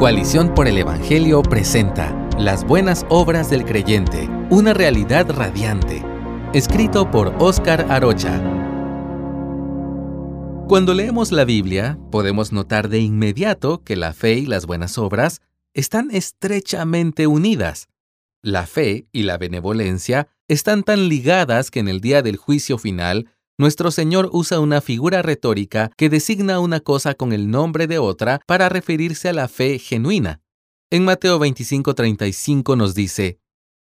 Coalición por el Evangelio presenta Las buenas obras del creyente, una realidad radiante. Escrito por Óscar Arocha. Cuando leemos la Biblia, podemos notar de inmediato que la fe y las buenas obras están estrechamente unidas. La fe y la benevolencia están tan ligadas que en el día del juicio final nuestro Señor usa una figura retórica que designa una cosa con el nombre de otra para referirse a la fe genuina. En Mateo 25:35 nos dice,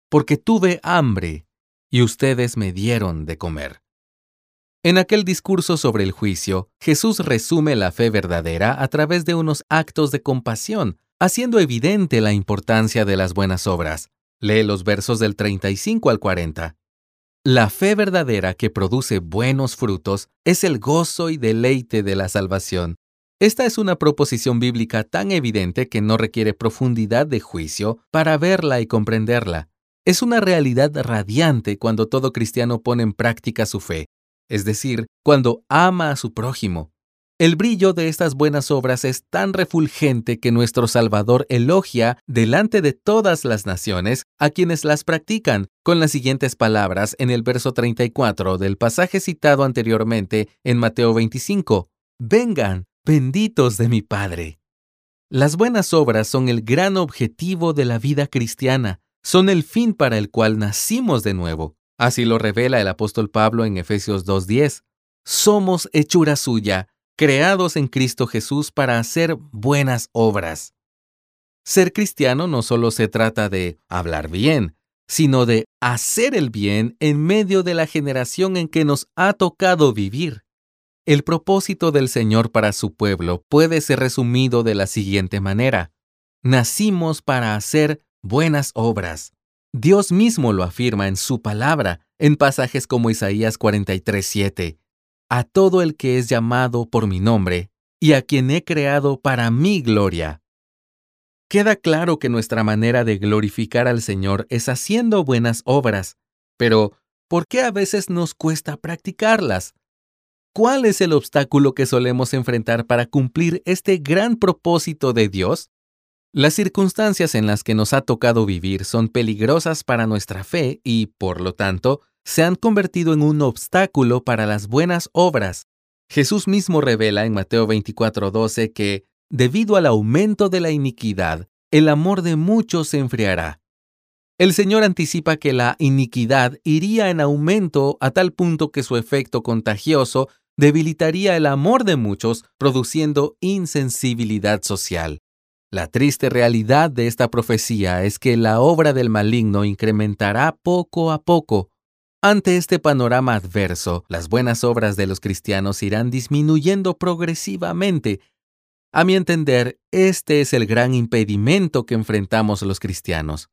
Porque tuve hambre y ustedes me dieron de comer. En aquel discurso sobre el juicio, Jesús resume la fe verdadera a través de unos actos de compasión, haciendo evidente la importancia de las buenas obras. Lee los versos del 35 al 40. La fe verdadera que produce buenos frutos es el gozo y deleite de la salvación. Esta es una proposición bíblica tan evidente que no requiere profundidad de juicio para verla y comprenderla. Es una realidad radiante cuando todo cristiano pone en práctica su fe, es decir, cuando ama a su prójimo, el brillo de estas buenas obras es tan refulgente que nuestro Salvador elogia delante de todas las naciones a quienes las practican, con las siguientes palabras en el verso 34 del pasaje citado anteriormente en Mateo 25. Vengan, benditos de mi Padre. Las buenas obras son el gran objetivo de la vida cristiana, son el fin para el cual nacimos de nuevo. Así lo revela el apóstol Pablo en Efesios 2.10. Somos hechura suya creados en Cristo Jesús para hacer buenas obras. Ser cristiano no solo se trata de hablar bien, sino de hacer el bien en medio de la generación en que nos ha tocado vivir. El propósito del Señor para su pueblo puede ser resumido de la siguiente manera. Nacimos para hacer buenas obras. Dios mismo lo afirma en su palabra, en pasajes como Isaías 43:7 a todo el que es llamado por mi nombre y a quien he creado para mi gloria. Queda claro que nuestra manera de glorificar al Señor es haciendo buenas obras, pero ¿por qué a veces nos cuesta practicarlas? ¿Cuál es el obstáculo que solemos enfrentar para cumplir este gran propósito de Dios? Las circunstancias en las que nos ha tocado vivir son peligrosas para nuestra fe y, por lo tanto, se han convertido en un obstáculo para las buenas obras. Jesús mismo revela en Mateo 24:12 que, debido al aumento de la iniquidad, el amor de muchos se enfriará. El Señor anticipa que la iniquidad iría en aumento a tal punto que su efecto contagioso debilitaría el amor de muchos, produciendo insensibilidad social. La triste realidad de esta profecía es que la obra del maligno incrementará poco a poco, ante este panorama adverso, las buenas obras de los cristianos irán disminuyendo progresivamente. A mi entender, este es el gran impedimento que enfrentamos los cristianos.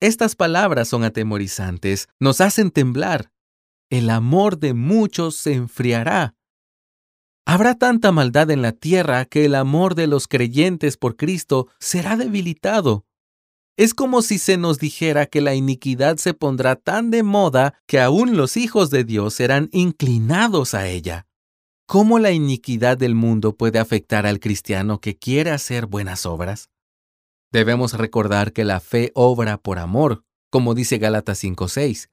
Estas palabras son atemorizantes, nos hacen temblar. El amor de muchos se enfriará. Habrá tanta maldad en la tierra que el amor de los creyentes por Cristo será debilitado. Es como si se nos dijera que la iniquidad se pondrá tan de moda que aún los hijos de Dios serán inclinados a ella. ¿Cómo la iniquidad del mundo puede afectar al cristiano que quiere hacer buenas obras? Debemos recordar que la fe obra por amor, como dice Gálatas 5:6,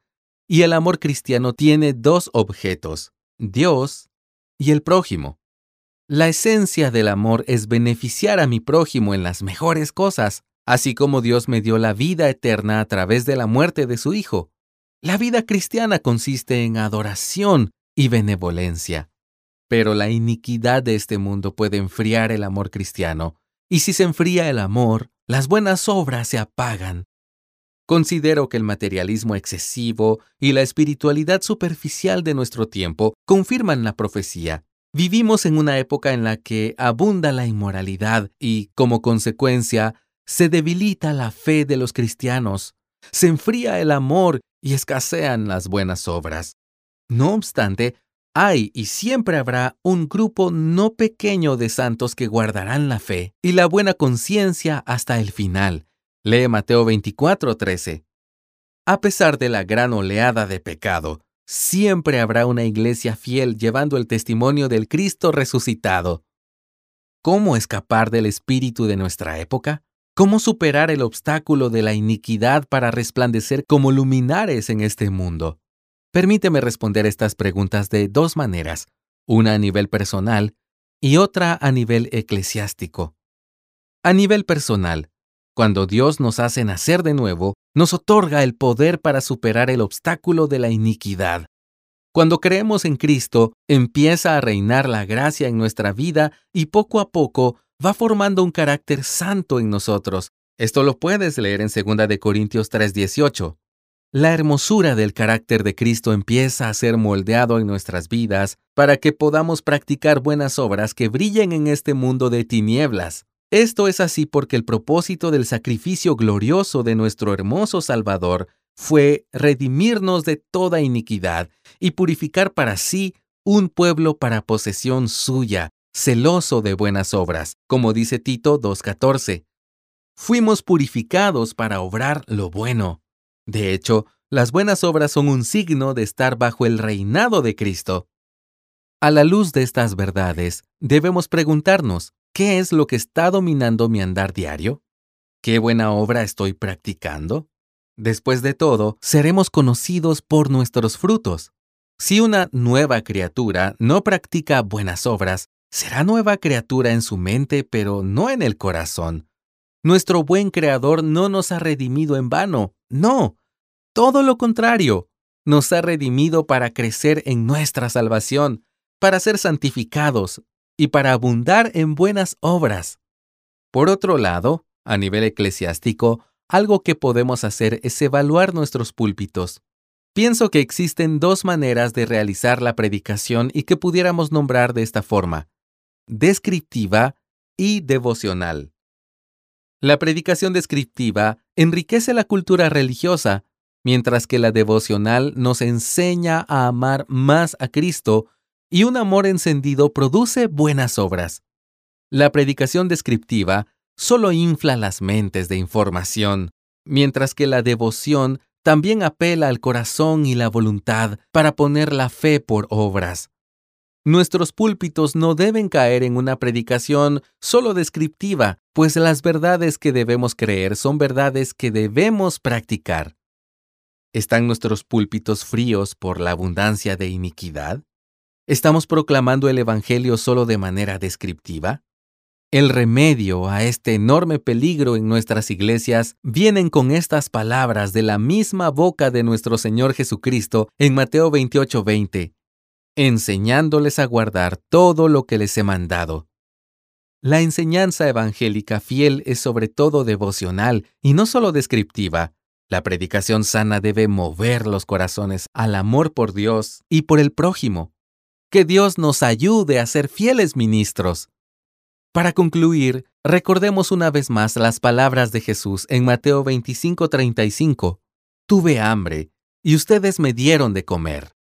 y el amor cristiano tiene dos objetos, Dios y el prójimo. La esencia del amor es beneficiar a mi prójimo en las mejores cosas, así como Dios me dio la vida eterna a través de la muerte de su Hijo. La vida cristiana consiste en adoración y benevolencia. Pero la iniquidad de este mundo puede enfriar el amor cristiano, y si se enfría el amor, las buenas obras se apagan. Considero que el materialismo excesivo y la espiritualidad superficial de nuestro tiempo confirman la profecía. Vivimos en una época en la que abunda la inmoralidad y, como consecuencia, se debilita la fe de los cristianos, se enfría el amor y escasean las buenas obras. No obstante, hay y siempre habrá un grupo no pequeño de santos que guardarán la fe y la buena conciencia hasta el final. Lee Mateo 24:13. A pesar de la gran oleada de pecado, siempre habrá una iglesia fiel llevando el testimonio del Cristo resucitado. cómo escapar del espíritu de nuestra época? ¿Cómo superar el obstáculo de la iniquidad para resplandecer como luminares en este mundo? Permíteme responder estas preguntas de dos maneras, una a nivel personal y otra a nivel eclesiástico. A nivel personal, cuando Dios nos hace nacer de nuevo, nos otorga el poder para superar el obstáculo de la iniquidad. Cuando creemos en Cristo, empieza a reinar la gracia en nuestra vida y poco a poco va formando un carácter santo en nosotros. Esto lo puedes leer en 2 de Corintios 3:18. La hermosura del carácter de Cristo empieza a ser moldeado en nuestras vidas para que podamos practicar buenas obras que brillen en este mundo de tinieblas. Esto es así porque el propósito del sacrificio glorioso de nuestro hermoso Salvador fue redimirnos de toda iniquidad y purificar para sí un pueblo para posesión suya, celoso de buenas obras, como dice Tito 2.14. Fuimos purificados para obrar lo bueno. De hecho, las buenas obras son un signo de estar bajo el reinado de Cristo. A la luz de estas verdades, debemos preguntarnos, ¿qué es lo que está dominando mi andar diario? ¿Qué buena obra estoy practicando? Después de todo, seremos conocidos por nuestros frutos. Si una nueva criatura no practica buenas obras, será nueva criatura en su mente, pero no en el corazón. Nuestro buen Creador no nos ha redimido en vano, no. Todo lo contrario, nos ha redimido para crecer en nuestra salvación, para ser santificados y para abundar en buenas obras. Por otro lado, a nivel eclesiástico, algo que podemos hacer es evaluar nuestros púlpitos. Pienso que existen dos maneras de realizar la predicación y que pudiéramos nombrar de esta forma descriptiva y devocional. La predicación descriptiva enriquece la cultura religiosa, mientras que la devocional nos enseña a amar más a Cristo y un amor encendido produce buenas obras. La predicación descriptiva solo infla las mentes de información, mientras que la devoción también apela al corazón y la voluntad para poner la fe por obras. Nuestros púlpitos no deben caer en una predicación solo descriptiva, pues las verdades que debemos creer son verdades que debemos practicar. ¿Están nuestros púlpitos fríos por la abundancia de iniquidad? ¿Estamos proclamando el Evangelio solo de manera descriptiva? El remedio a este enorme peligro en nuestras iglesias vienen con estas palabras de la misma boca de nuestro Señor Jesucristo en Mateo 28:20 enseñándoles a guardar todo lo que les he mandado. La enseñanza evangélica fiel es sobre todo devocional y no solo descriptiva. La predicación sana debe mover los corazones al amor por Dios y por el prójimo. Que Dios nos ayude a ser fieles ministros. Para concluir, recordemos una vez más las palabras de Jesús en Mateo 25:35. Tuve hambre, y ustedes me dieron de comer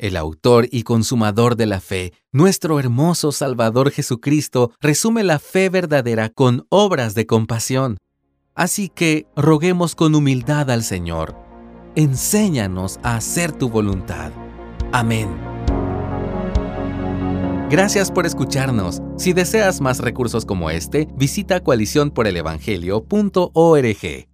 el autor y consumador de la fe, nuestro hermoso Salvador Jesucristo, resume la fe verdadera con obras de compasión. Así que roguemos con humildad al Señor. Enséñanos a hacer tu voluntad. Amén. Gracias por escucharnos. Si deseas más recursos como este, visita coaliciónporelevangelio.org.